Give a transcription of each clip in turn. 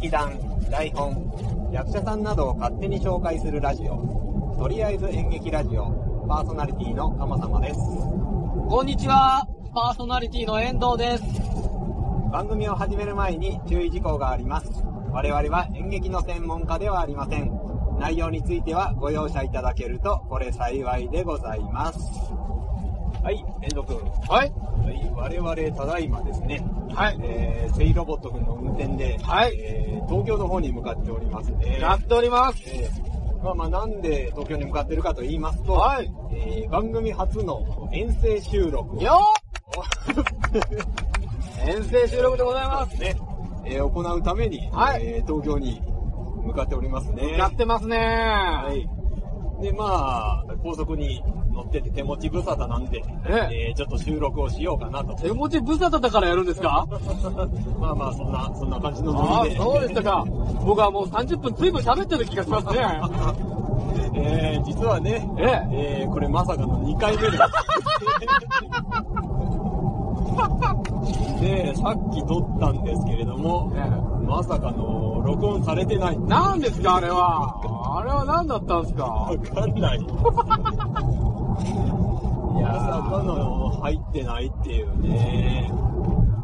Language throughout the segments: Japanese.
劇団、台本、役者さんなどを勝手に紹介するラジオ、とりあえず演劇ラジオ、パーソナリティの鎌様です。こんにちは、パーソナリティの遠藤です。番組を始める前に注意事項があります。我々は演劇の専門家ではありません。内容についてはご容赦いただけると、これ幸いでございます。はい、遠藤君。はい。はい、我々ただいまですね、はい。えー、セイロボット君の運転で、はいえー東京の方に向かっておりますね。やっております。えーまあまあなんで東京に向かってるかと言いますと、はいえー番組初の遠征収録をよー 遠征収録でございます。ね、えー行うために、はいえー東京に向かっておりますね。やってますねはい。で、まあ、高速に乗ってて手持ち無沙汰なんで、ええーちょっと収録をしようかなと。手持ち無沙汰だからやるんですか？まあまあ、そんな、そんな感じのああノリで。、そうでしたか。僕はもう30分随分喋ってる気がしますね。えー、実はね、ええ。えー、これまさかの2回目です。で、さっき撮ったんですけれども、まさかの録音されてない。何ですかあれは。あれは何だったんですかわかんない。いやまさかの入ってないっていうね。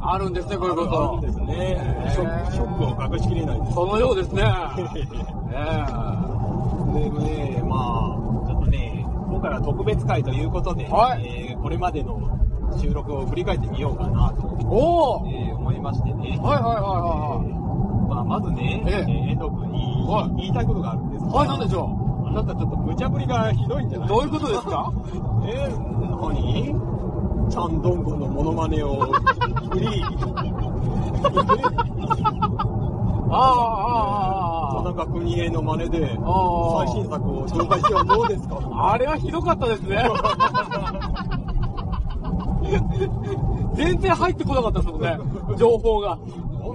あるんですね、こういうこあるとん。ですね。ショック、ショックを隠しきれないです。そのようですね。えでね、まあ、ちょっとね、今回は特別会ということで、はいえーこれまでの収録を振り返ってみようかなと、えおおえー思いましてね。はいはいはまあ、まずね、えええー遠藤君にはい言いたいことがあるんですいはい。はい、なんでしょあなたちょっと無茶ぶりがひどいんじゃない？うどういうことですか？えー、何チャンドンゴのモノマネを フリー。ああ、ああ、あ田中邦衛の真似で、あ。ああ。最新作を紹介してはどうですか？あれはひどかったですね。全然入ってこなかったですもんね。情報が。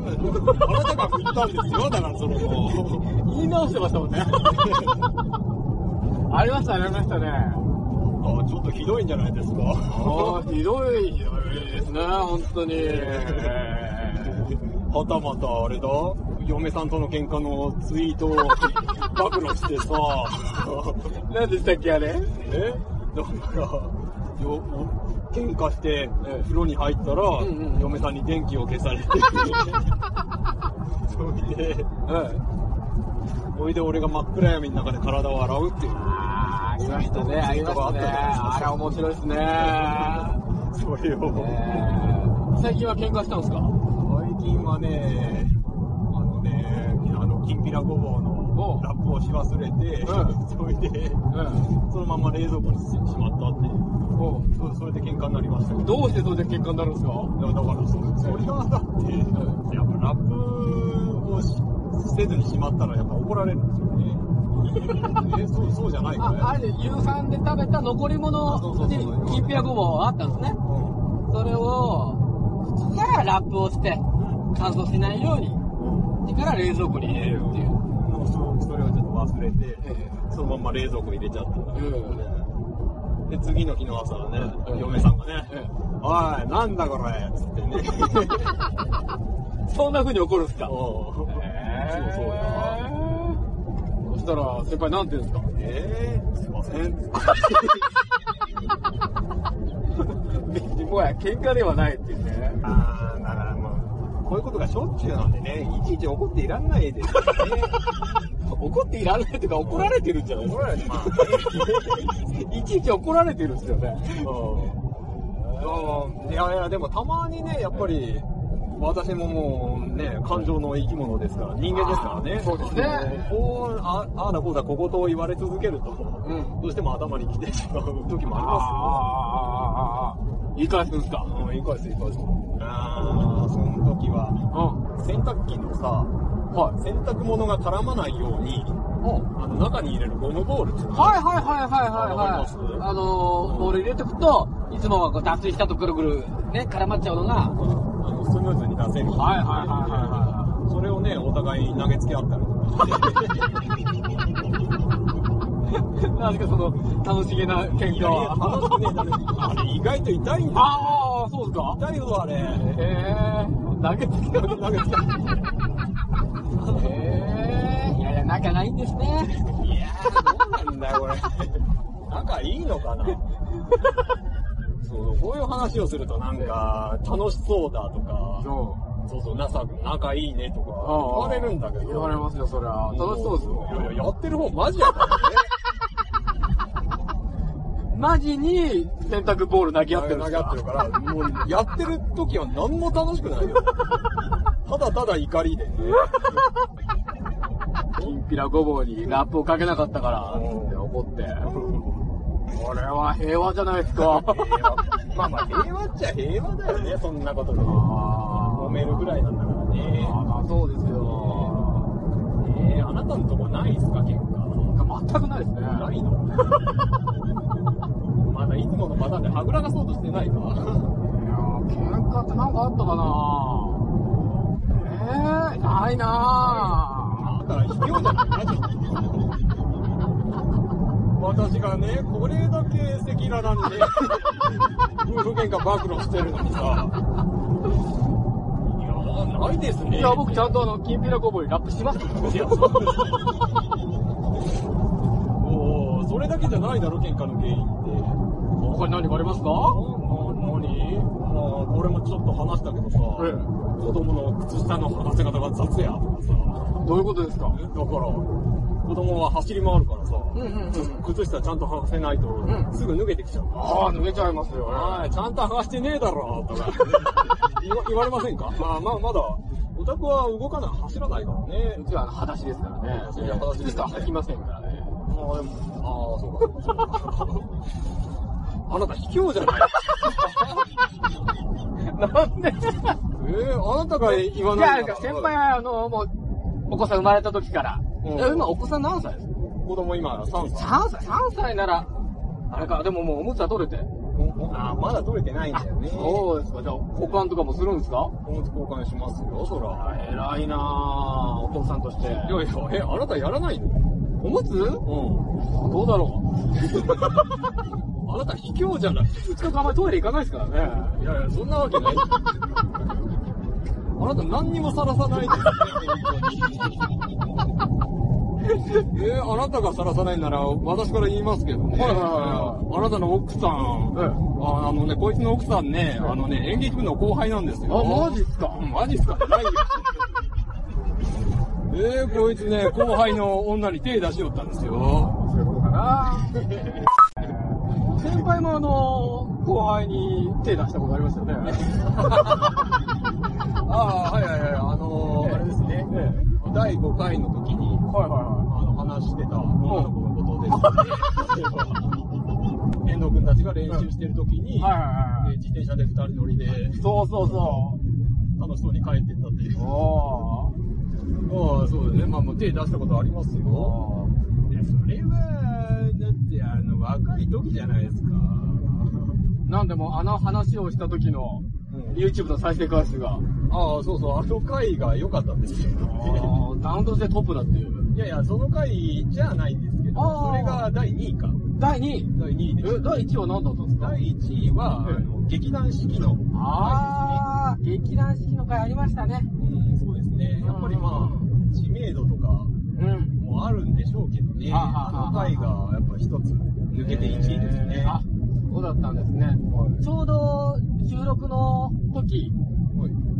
あなたが振ったんですよ、だからそれも。言い直してましたもんね。ありましたね、ありましたね。あちょっとひどいんじゃないですか。ああ、ひどい、ひどいですね、本当に。はたまたあれだ嫁さんとの喧嘩のツイートを暴露してさ、何でしたっけ、あれ？え？だから、よ喧嘩してええ風呂に入ったら、んうん嫁さんに電気を消されて、それで、ええ。それで俺が真っ暗闇の中で体を洗うっていう。ありましたね、ありましたね。あれ面白いですね。それを、えー最近は喧嘩したんですか？最近はね、あのね、あの、きんぴらごぼうのラップをし忘れて、うそれで、そのまま冷蔵庫にししまったっていう。そうそれで喧嘩になりましたけど。どうしてそれで喧嘩になるんですか？だからそ、それはだって、やっぱラップをしせずにしまったらやっぱ怒られるんですよね。え、そう、そうじゃないかあ、あれで夕飯で食べた残り物にきんぴらごぼうあったんですね。うそれを、普通ならラップをして乾燥しないように、それから冷蔵庫に入れるっていう。忘れて、そのまま冷蔵庫入れちゃったから。で、次の日の朝ね、うん嫁さんがね、えおい、なんだこれ？つってね。そんな風に怒るんですか？おうそうそうや。そしたら、先輩なんて言うんですか？えー、すいません。もはや喧嘩ではないっていうね。あー、だからもう、こういうことがしょっちゅうなんでね、いちいち怒っていらんないですよね。怒っていられないというか怒られてるんじゃないですか。怒られてまあいちいち怒られてるんですよね。いやいや、でもたまにね、やっぱり、私ももうね、感情の生き物ですから、人間ですからね。そうですねこう、あああだこうだ小言を言われ続けると、うんどうしても頭に来てしまう時もありまああ、言い返すんですかすよ。うん、言い返す言い返す。あー、その時は、うん。洗濯機のさ、はい。洗濯物が絡まないように、あの中に入れるゴムボールっていうのがはいはいはいはいはいはい。あのー、ボール入れておくと、いつもはこう脱水したとぐるぐるね、絡まっちゃうのが、あのスムーズに出せる。はいはいはいはそれをね、お互い投げつけ合ったりとか。なんかその、楽しげな喧嘩は。楽しくねえだね。あれ意外と痛いんだよ。ああ、そうですか？痛いよ、あれ。へえ、投げつけ投げつけえー、いやいや、仲がいいんですね。いやー、どうなんだよ、これ。仲いいのかな？そう、こういう話をするとなんか、楽しそうだとか、そそうそう、仲仲いいねとか言われるんだけど。言われますよ、そりゃ。楽しそうですよ。いやいや、やってる方マジやからね。マジに洗濯ボール投げ合ってるんですか？投げ合ってるから、もうやってる時は何も楽しくないよ。ただただ怒りでね。きんぴらごぼうにラップをかけなかったから、うんって怒って。これは平和じゃないですか。まあまあ平和っちゃ平和だよね、そんなことで。あ揉めるぐらいなんだからね。あまあそうですよ。えー、あなたのとこないですか、喧嘩。全くないですね。ないの？まだいつものパターンではぐらかそうとしてないか。いやー喧嘩ってなんかあったかなえー、ないな。だから卑怯じゃないマジ私がね、これだけ赤裸々にね、夫婦喧嘩暴露してるのにさ、いやー、ないですね。いや、僕ちゃんとあの、きんぴらごぼラップします。おーそれだけじゃないだろ、喧嘩の原因って。他に何かありますか？な、な、何？まあ、俺もちょっと話したけどさ、ええ子供の靴下の履かせ方が雑やとかさ、どういうことですか？だから、子供は走り回るからさ、うんうんうん。靴下ちゃんと履かせないと、んすぐ脱げてきちゃう。ああ、脱げちゃいますよ。はい、ちゃんと履かしてねえだろ、とか 言われませんか？まあまあ、まだ、お宅は動かない、走らないからねう。ちは裸足ですからね。いや裸足です靴下履きませんからね。ああ、でも、ああ、そうかそうか。あなた卑怯じゃない なんで？えー、あなたが言わいや、先輩は、あの、もう、お子さん生まれた時から。うんえ今、お子さん何歳ですか？子供今3歳。3歳 ?3 歳なら、あれか、でももうおむつは取れて。ああ、まだ取れてないんだよね。そうですか。じゃあ、交換とかもするんですか？おむつ交換しますよ、そら。偉いなぁ、お父さんとして。いやいや、え、あなたやらないの？おむつ？うん。どうだろ あなた卑怯じゃない。う。うちのあんまりトイレ行かないですからね。いやいや、そんなわけない。あなた何にもさらさないで。えーあなたがさらさないなら、私から言いますけどね。はいはいはいあなたの奥さん、ええああのね、こいつの奥さんね、あのね、演劇部の後輩なんですよ。あ、マジっすか？うんマジっすか？ないよ。えー、こいつね、後輩の女に手出しよったんですよ。そういうことかな先輩もあの、後輩に手出したことありますよね。ああ、はいはいはい、あのーあれですね。第5回の時に、はいはいはあの、話してた女の子のことですね。遠藤君たちが練習してる時に、い。はいはいはい。えー自転車で二人乗りでそうそうそ楽しそうに帰ってったっていうああ、そうですね。まあ、もう手出したことありますよ。いや、それは、だって、あの、若い時じゃないですか。なんでもあの話をした時のうん YouTube の再生回数が、ああ、そうそう、あの回が良かったんですよ。ダウントしてトップだっていう。いやいや、その回じゃないんですけど、ああそれが第2位か。第2位。第2位です。え、第1位は何だったんですか？第1位は、劇団四季の回あー、劇団四季の回ありましたね。ですね。うん、そうですね。やっぱりまあ、知名度とかうん。もあるんでしょうけどね。あああの回がやっぱ一つ抜けて1位ですね。あ、そうだったんですね。ちょうど収録の時、はい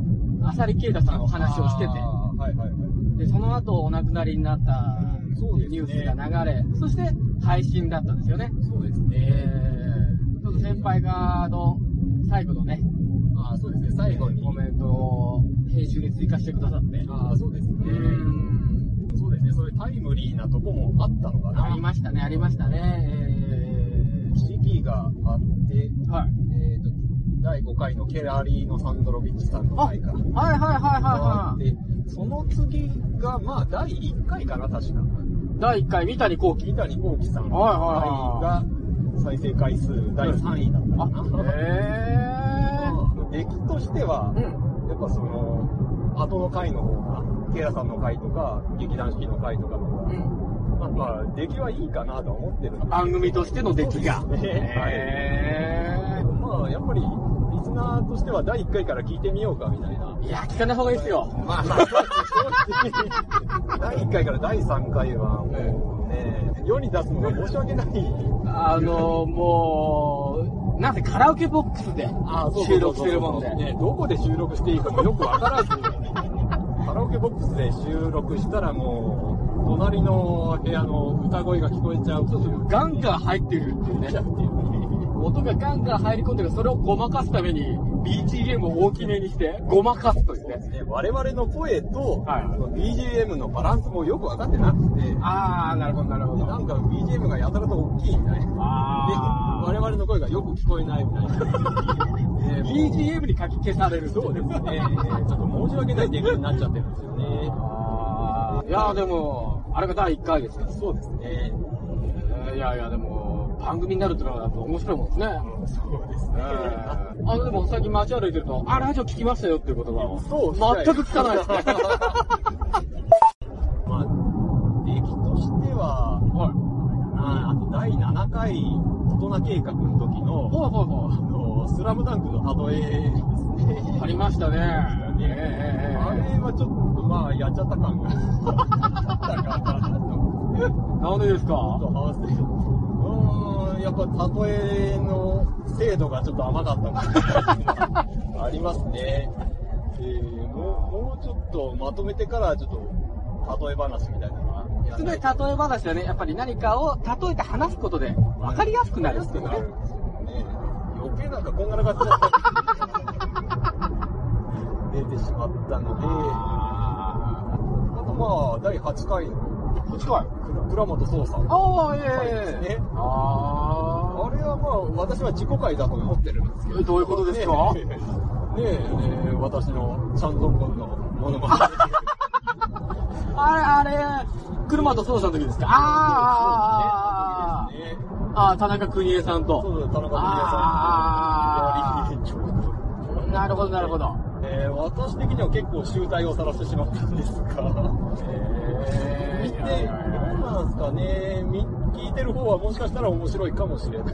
浅利啓太さんのお話をしてて、はいはいはい。で、その後お亡くなりになったニュースが流れ、そして配信だったんですよね。そうですね。えー、ちょっと先輩が、あの、最後のね、ああ、そうですね。最後に。コメントを編集に追加してくださって、ああ、そうですね。うん、そうですね。そういうタイムリーなとこもあったのかな。ありましたね、ありましたね。え四季があって、ー、はい。えっ、と、第5回のケラリーノ・サンドロビッチさんの回か。はいはいはいはいはい。で、その次が、まあ、第1回かな、確か。第1回、三谷幸喜。三谷幸喜さんの回が、再生回数第3位だったかな。へ出来としてはー。、うん。やっぱその、後の回の方が、ケイラさんの回とか、劇団四季の回とかの方が、うんなんか、出来はいいかなとは思ってる番組としての出来が。そうですねへまあ、やっぱり、リリスナーとしては第1回から聞いてみようかみたいな。いや、聞かない方がいいですよ。まあまあ。第1回から第3回は、もうね、世に出すのが申し訳ない。あの、もう、なんせカラオケボックスで収録してるもんで。ね、どこで収録していいかもよくわからず、カラオケボックスで収録したらもう、隣の部屋の歌声が聞こえちゃうという。ガンガン入ってるっていうね。音がガンガン入り込んでるそれをごまかすために BGM を大きめにしてごまかすというね。ね我々の声と、はいその BGM のバランスもよくわかってなくて、あー、なるほど、なるほでなんか BGM がやたらと大きいみたいな。で、あ我々の声がよく聞こえないみたいな。BGM に書き消される。そうですね。えーちょっと申し訳ない出来になっちゃってるんですよね。いやーでも、あれが第1回ですから。そうですね。えーいやいや、でも、番組になるってのはやっぱ面白いもんですね。そうですね。えーあの、でも最近街歩いてると、あ、ラジオ聞きましたよっていう言葉を。そう全く聞かないですね。まあ、出来としては、はい。ああと第7回大人計画の時の、ほいほいほあのスラムダンクの例えですい。あね。りましたね。あれはちょっとまあ、やっちゃった感がなんでですかちょっと反省。うーん、やっぱ例えの精度がちょっと甘かったかなありますね。えー、もう、もうちょっとまとめてからちょっと例え話みたいなのすごい例え話はね、やっぱり何かを例えて話すことで分かりやすくなるっていうね。ね。余計なんかこんがらがっちゃった。出てしまったので、とまあ、第8回のー、近い。倉倉本壮さん。ああ、えはいえですねああれはまあ、私は自己回だと思ってるんですけど。えどういうことですか？ねえ、ねえ、私のチャンゾンゴンのものまね。あ。あれ、あれ、車と操作の時ですか？あーあー、あーそうですね。あー、田中邦衛さんと。そう田中邦衛あさん。となるほど、なるほど。えー私的には結構集大を晒してしまったんですが、え見て、どうなんですかね、み聞いてる方はもしかしたら面白いかもしれない。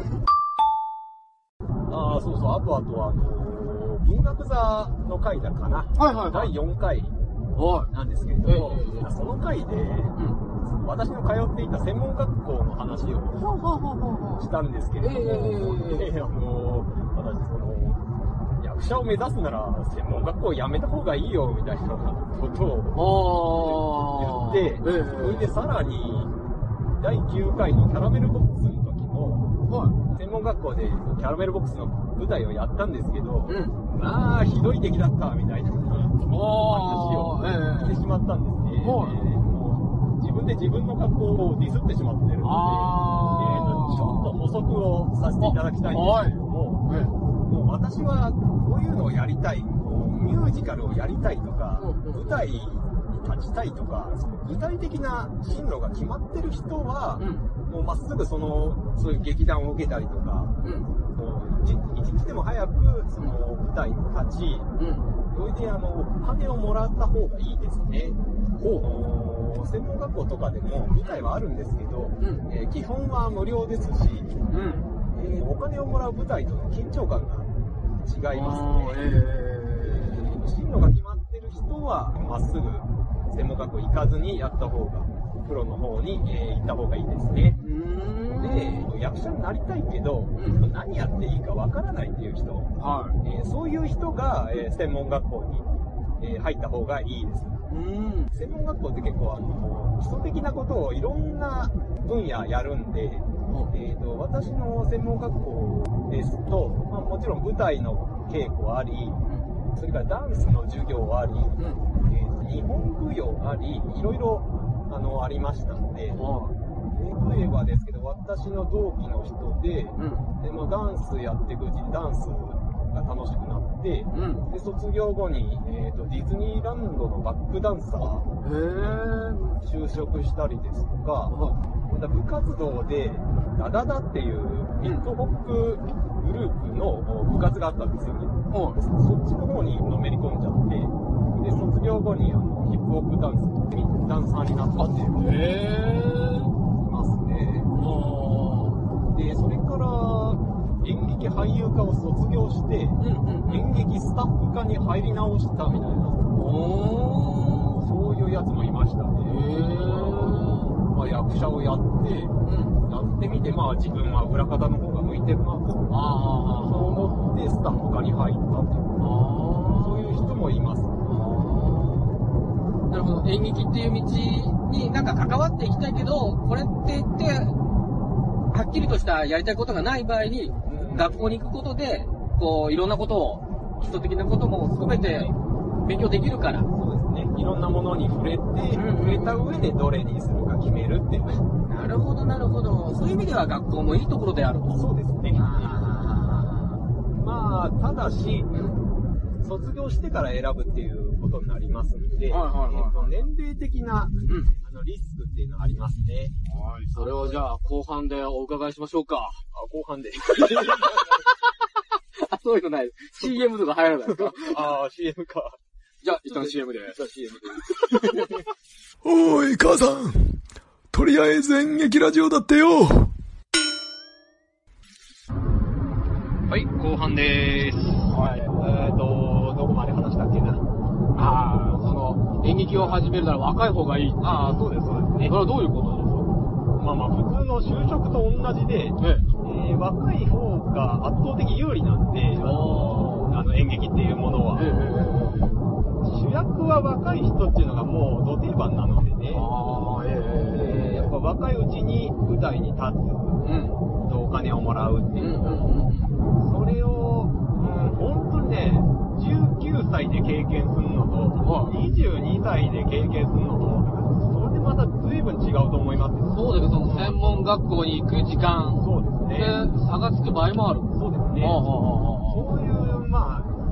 ああ、そうそう、あとあとは、あのー文学座の回だかな。はいはいはい。第4回。なんですけれども、ええ。その回で、うん。私の通っていた専門学校の話をしたんですけれども、ええええ であの私その、役者を目指すなら専門学校辞めた方がいいよみたいなことを。言って、ええそれでさらに、第9回のキャラメルボックスの時も、は専門学校でキャラメルボックスの舞台をやったんですけど。まあ、ひどい出来だったみたいな話をしてしまったんですね。自分で自分の学校をディスってしまってるので、えーとちょっと補足をさせていただきたいんですけれども、ええもう私はこういうのをやりたい、こうミュージカルをやりたいとか、舞台に立ちたいとか、その具体的な進路が決まってる人は、うん。もうまっすぐその、そういう劇団を受けたりとか、一一日でも早くその舞台に立ち、うん。それであの、お金をもらった方がいいですね。ほう。専門学校とかでも舞台はあるんですけど、うんえー基本は無料ですし、うん。えーお金をもらう舞台との緊張感が違いますね。え進路が決まってる人は、まっすぐ専門学校行かずにやった方が、プロの方に、えー行った方がいいですね。で、役者になりたいけど、ん何やっていいかわからないっていう人、はえーそういう人が、えー専門学校に、えー入った方がいいです。い。うん。専門学校って結構あの、基礎的なことをいろんな分野やるんで、えー、と私の専門学校ですと、まあ、もちろん舞台の稽古あり、それからダンスの授業あり、うん。えーと日本舞踊あり、いろいろあのありましたので、は例えばですけど、私の同期の人で。でまあ、ダンスやっていくうちにダンスが楽しくなって、うん。で卒業後に、えーとディズニーランドのバックダンサー。就職したりですとか、はまた部活動で、ダダダっていうヒップホップグループの部活があったんですよね。い。はでそっちの方にのめり込んじゃって、で、卒業後にあのヒップホップダンス、ダンサーになったっていうい。へー。いますね。はで、それから演劇劇俳優科を卒業して、うんうんうん。演劇スタッフ科に入り直したみたいな。そういうやつもいましたね。まあ、役者をやって、うん。やってみて、まあ自分は裏方の方が向いてるなと、そうあ思ってスタッフ科に入ったっていう、そういう人もいます。なるほど。演劇っていう道になんか関わっていきたいけど、これって言って、はっきりとしたやりたいことがない場合に、学校に行くことで、こう、いろんなことを、基礎的なことも含めて勉強できるから。そうですね。いろんなものに触れて、うん触れた上でどれにするか決めるっていう。なるほど、なるほど。そういう意味では学校もいいところであると。そうですね。あまあ、ただし、卒業してから選ぶっていうことになりますので、はいはいはいえーと年齢的なーうん。あのリスクっていうのはありますね。それをじゃあ、後半でお伺いしましょうか。あ、後半で。あ、そういうのない。CM とか入らないですか？ああ、CM か。じゃあ、一旦 CM で。じゃあ CM で。おーい、母さん。とりあえず演劇ラジオだってよ。はい、後半でーす。はい。えっ、ー、と、どこまで話したっけな。ああ、その、演劇を始めるなら若い方がいい。ああ、そうです、そうですねそれ。はどういうことまあまあ、普通の就職と同じで、ですかええー若い方が圧倒的有利なんで、あのあの演劇っていうものは。え。ええ。主役は若い人っていうのがもう土定番なのでね。ああ、ええぱ若いうちに舞台に立つうん。とお金をもらうっていう。それを、うん、本当にね、19歳で経験するのと、はい22歳で経験するのと、それでまた随分違うと思いますよ。そうですその専門学校に行く時間そうですでね。差がつく場合もある。そうですね。あああ、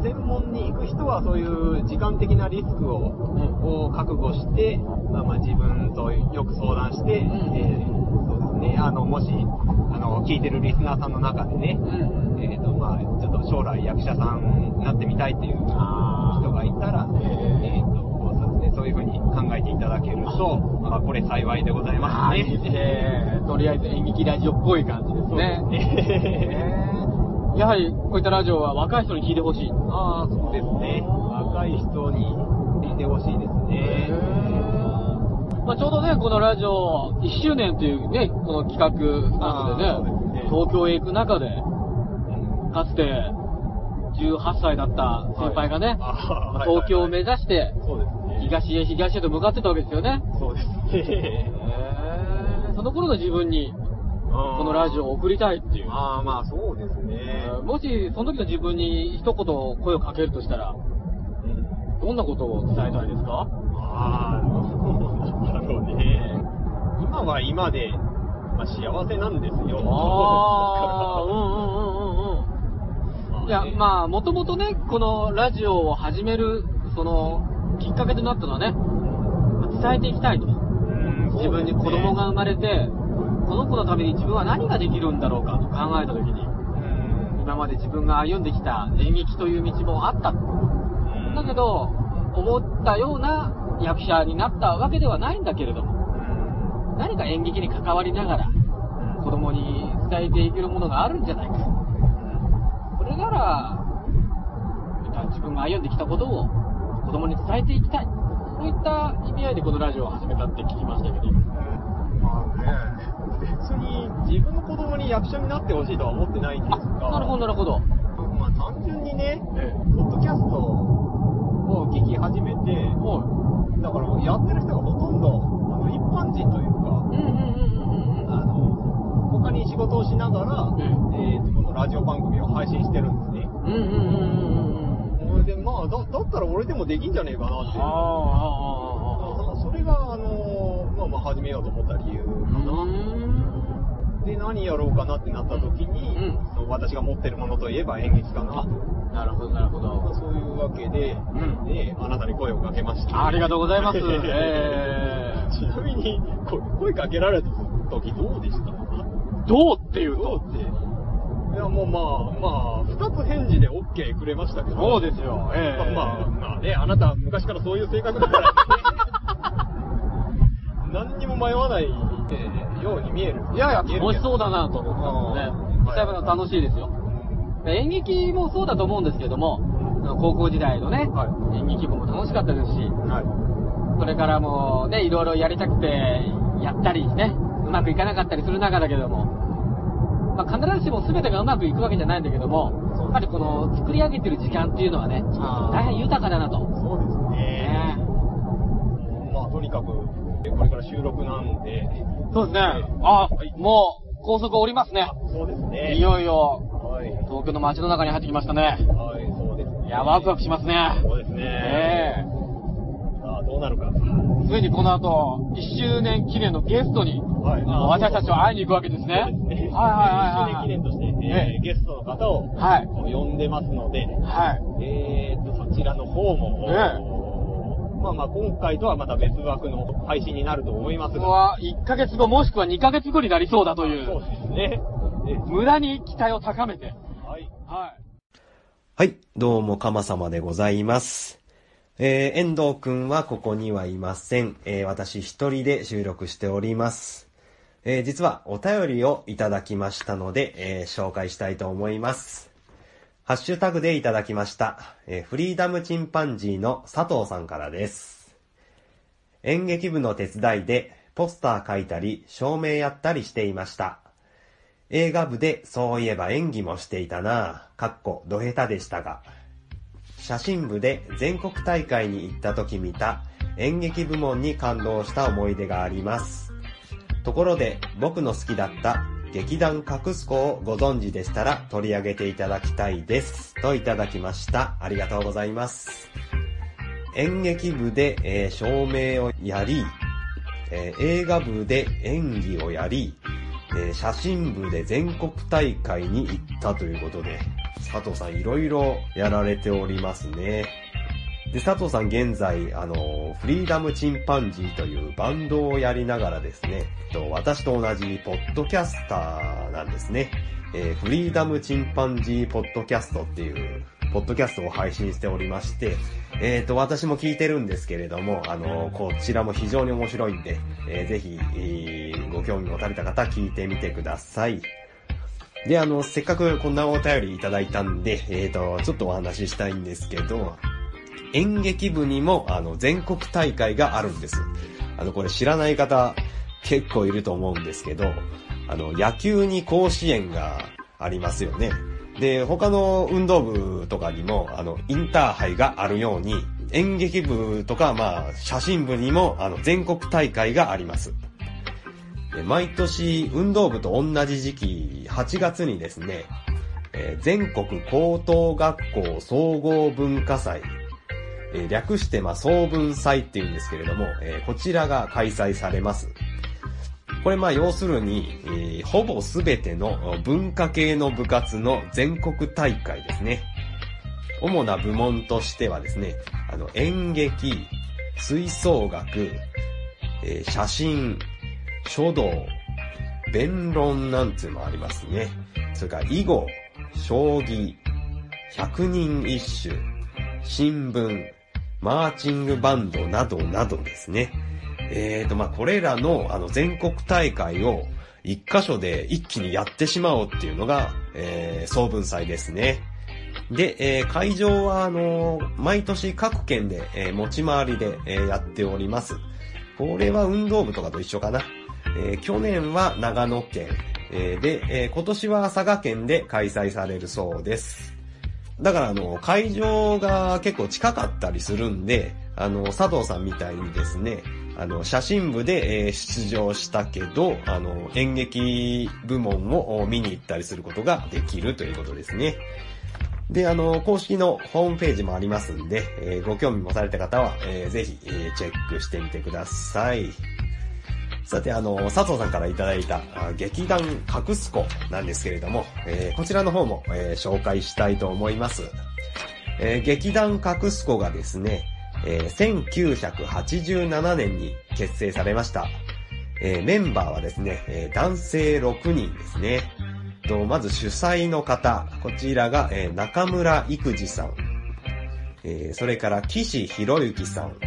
専門に行く人はそういう時間的なリスクを,、を覚悟して、まあ、まあ自分とよく相談して、ん。えーそうですね、あの、もし、あの、聞いてるリスナーさんの中でね、うん。えっ、と、まあ、ちょっと将来役者さんになってみたいっていう人がいたら、えっ、と、そうですね、そういうふうに考えていただけると、まあ、これ幸いでございますね。えーとりあえず演劇ラジオっぽい感じですね。やはり、こういったラジオは若い人に聞いてほしい。ああ、そうですね。若い人に聞いてほしいですね。まあ、ちょうどね、このラジオ1周年というね、この企画なのであーそうですねね、東京へ行く中で、うんかつて18歳だった先輩がね、あー東京を目はい指して。東へ東へと向かってたわけですよね。そうですね。その頃の自分に、ここのラジオを送りたいっていう。ああ、まあそうですね。もし、その時の自分に一言声をかけるとしたら、うんどんなことを伝えたいですか？ああ、どうだろうね。今は今で、まあ、幸せなんですよ。ああ、うんうんうんうんうん。いや、まあ、もともとね、このラジオを始める、その、きっかけとなったのはね、伝えていきたいと。うん自分に子供が生まれて、この子のために自分は何ができるんだろうかと考えたときに、うん今まで自分が歩んできた演劇という道もあった。だけど、思ったような役者になったわけではないんだけれども、何か演劇に関わりながら、子供に伝えていけるものがあるんじゃないか。それなら、自分が歩んできたことを子供に伝えていきたい。そういった意味合いでこのラジオを始めたって聞きましたけど。自分の子供に役者になってほしいとは思ってないんですが、なるほど、なるほど。まあ単純にね、えポッドキャストを聞き始めて、え。はい。だからやってる人がほとんどあの一般人というか、うんうんうんうんうん。あの他に仕事をしながら、ええーとこのラジオ番組を配信してるんですね。うんうんうんうんで、まあだ、だったら俺でもできんじゃねえかなっていう。ああ、ああ、ああ。それが、あのまあまあ始めようと思った理由かな。で、何やろうかなってなった時に、うん私が持ってるものといえば演劇かなと。なるほど、なるほまあど。そういうわけで、んねあなたに声をかけました。ありがとうございます。えちなみに、こ声かけられた時どうでした？ー、どうっていうと？どうって？いや、もうまあ、まあ、二つ返事で OK くれましたけど。そうですよ。ええまあ、まあね、あなたは昔からそういう性格だから、も迷わない、えーように見える。いやいや、楽しそうだなと思ったんでね。うん調べるの楽しいですよ。演劇もそうだと思うんですけども、高校時代のね、は演劇部も楽しかったですし、はそれからもうね、いろいろやりたくて、やったりね、うまくいかなかったりする中だけども、まあ、必ずしも全てがうまくいくわけじゃないんだけども、やっぱりこの作り上げてる時間っていうのはね、大変豊かだなと。い。そうですね。ねまあ、とにかく、これから収録なんで、そうですね。はいあ、はいもう高速降りますね。そうですね。いよいよはい。東京の街の中に入ってきましたね。はい、そうですね。いや、ワクワクしますね。そうですね。えさあ、どうなるか。えついにこの後、1周年記念のゲストに、はい私たちは会いに行くわけですね。そうですね。はいはいはい1周年記念として、ええーゲストの方をはい呼んでますので、はい。えーと、そちらの方も、えまあまあ、今回とはまた別枠の配信になると思いますが、ここは1ヶ月後もしくは2ヶ月後になりそうだといそうう、ですね。え無駄に期待を高めて。はい。はい。はい、どうも、かまさまでございます。えー、遠藤くんはここにはいません。えー、私一人で収録しております。えー、実はお便りをいただきましたので、えー、紹介したいと思います。ハッシュタグでいただきました。えー、フリーダムチンパンジーの佐藤さんからです。演劇部の手伝いで、ポスター書いたり、照明やったりしていました。映画部でそういえば演技もしていたなぁ、かっこ、ど下手でしたが。写真部で全国大会に行った時見た演劇部門に感動した思い出があります。ところで、僕の好きだった劇団隠す子をご存知でしたら取り上げていただきたいです。といただきました。ありがとうございます。演劇部で、えー照明をやり、えー映画部で演技をやり、えー写真部で全国大会に行ったということで、佐藤さんいろいろやられておりますね。で、佐藤さん現在、あの、フリーダムチンパンジーというバンドをやりながらですね、と私と同じポッドキャスターなんですね。えーフリーダムチンパンジーポッドキャストっていう、ポッドキャストを配信しておりまして、えっ、と、私も聞いてるんですけれども、あの、こちらも非常に面白いんで、えーぜひ、えーご興味持たれた方聞いてみてください。で、あの、せっかくこんなお便りいただいたんで、えっ、と、ちょっとお話ししたいんですけど、演劇部にも、あの、全国大会があるんです。あの、これ知らない方結構いると思うんですけど、あの、野球に甲子園がありますよね。で、他の運動部とかにも、あの、インターハイがあるように、演劇部とか、まあ、写真部にも、あの、全国大会があります。で毎年、運動部と同じ時期、8月にですね、えー全国高等学校総合文化祭、え略してまあ総文祭っていうんですけれども、えこちらが開催されます。これまあ要するに、えーほぼすべての文化系の部活の全国大会ですね。主な部門としてはですね、あの演劇、吹奏楽、えー写真、書道、弁論なんていうのもありますね。それから囲碁、将棋、百人一首、新聞、マーチングバンドなどなどですね。えーと、まあ、これらの、あの、全国大会を一箇所で一気にやってしまおうっていうのが、えー、総文祭ですね。で、えー会場は、あのー毎年各県で、えー持ち回りで、えーやっております。これは運動部とかと一緒かな。えー去年は長野県、えーで、えー今年は佐賀県で開催されるそうです。だからあの、会場が結構近かったりするんで、あの、佐藤さんみたいにですね、あの、写真部で、え出場したけど、あの、演劇部門を見に行ったりすることができるということですね。で、あの、公式のホームページもありますんで、えーご興味持たれた方は、えーぜひ、えーチェックしてみてください。さて、あの、佐藤さんからいただいた、劇団隠す子なんですけれども、えーこちらの方も、えー紹介したいと思います。えー劇団隠す子がですね、えー1987年に結成されました。えーメンバーはですね、えー男性6人ですね。とまず主催の方、こちらが、えー中村育二さん、えーそれから岸博之さん、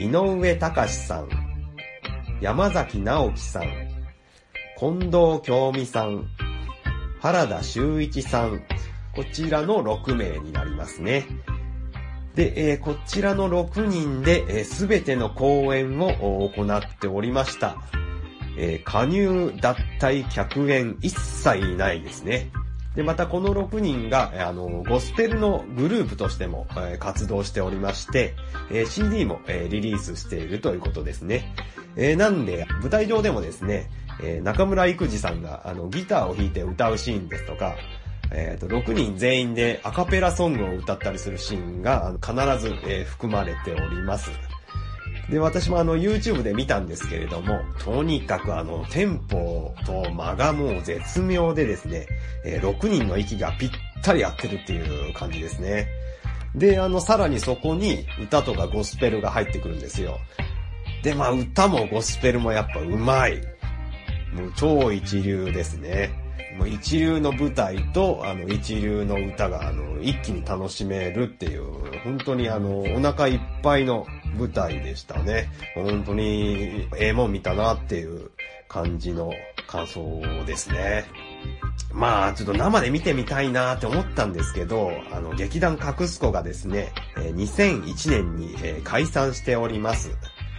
井上隆さん、山崎直樹さん、近藤京美さん、原田修一さん、こちらの6名になりますね。で、えーこちらの6人で、えー、全ての公演を行っておりました。えー加入、脱退、客演、一切ないですね。で、またこの6人が、あの、ゴスペルのグループとしても、えー活動しておりまして、えー CD も、えーリリースしているということですね。えーなんで、舞台上でもですね、えー中村育二さんが、あの、ギターを弾いて歌うシーンですとか、えっ、と、6人全員でアカペラソングを歌ったりするシーンが、必ず、えー含まれております。で、私もあの YouTube で見たんですけれども、とにかくあの、テンポと間がもう絶妙でですね、えー6人の息がぴったり合ってるっていう感じですね。で、あの、さらにそこに歌とかゴスペルが入ってくるんですよ。で、まあ歌もゴスペルもやっぱうまい。もう超一流ですね。もう一流の舞台と、あの、一流の歌が、あの、一気に楽しめるっていう、本当にあの、お腹いっぱいの舞台でしたね。本当に、ええもん見たなっていう感じの感想ですね。まあ、ちょっと生で見てみたいなって思ったんですけど、あの、劇団カクスコがですね、2001年に、解散しております。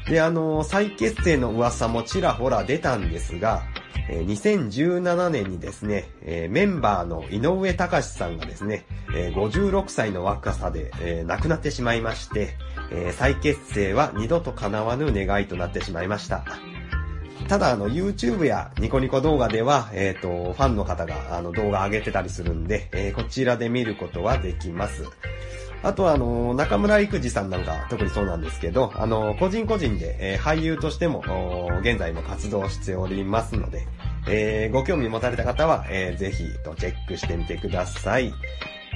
で、あの、再結成の噂もちらほら出たんですが、えー2017年にですね、メンバーの井上隆さんがですね、えー56歳の若さで、亡くなってしまいまして、再結成は二度と叶わぬ願いとなってしまいました。ただ、あの、YouTube やニコニコ動画では、えっ、と、ファンの方が、あの、動画上げてたりするんで、えーこちらで見ることはできます。あとは、あの、中村育二さんなんか特にそうなんですけど、あの、個人個人で、えー俳優としても、現在も活動しておりますので、えーご興味持たれた方は、えーぜひとチェックしてみてください。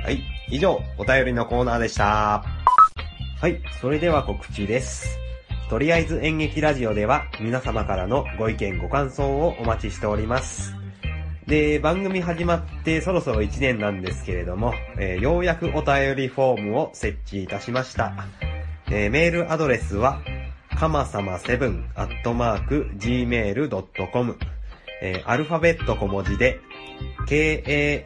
はい。以上、お便りのコーナーでした。はい。それでは告知です。とりあえず演劇ラジオでは皆様からのご意見ご感想をお待ちしております。で、番組始まってそろそろ1年なんですけれども、えーようやくお便りフォームを設置いたしました。えーメールアドレスは、かまさま7アットマーク gmail.com、えーアルファベット小文字で、k-a-m-a-s-a-m-a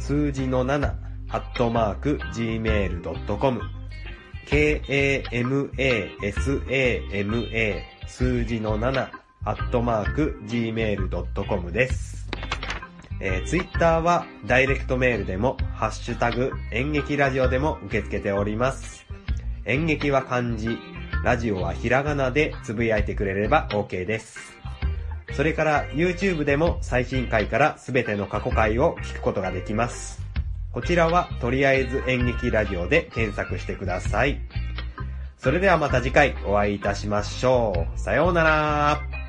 数字の7アットマーク gmail.com k-a-m-a-s-a-m-a 数字の7アットマーク gmail.com です。えー、ツイッターはダイレクトメールでも、ハッシュタグ演劇ラジオでも受け付けております。演劇は漢字、ラジオはひらがなでつぶやいてくれれば OK です。それから YouTube でも最新回からすべての過去回を聞くことができます。こちらはとりあえず演劇ラジオで検索してください。それではまた次回お会いいたしましょう。さようなら。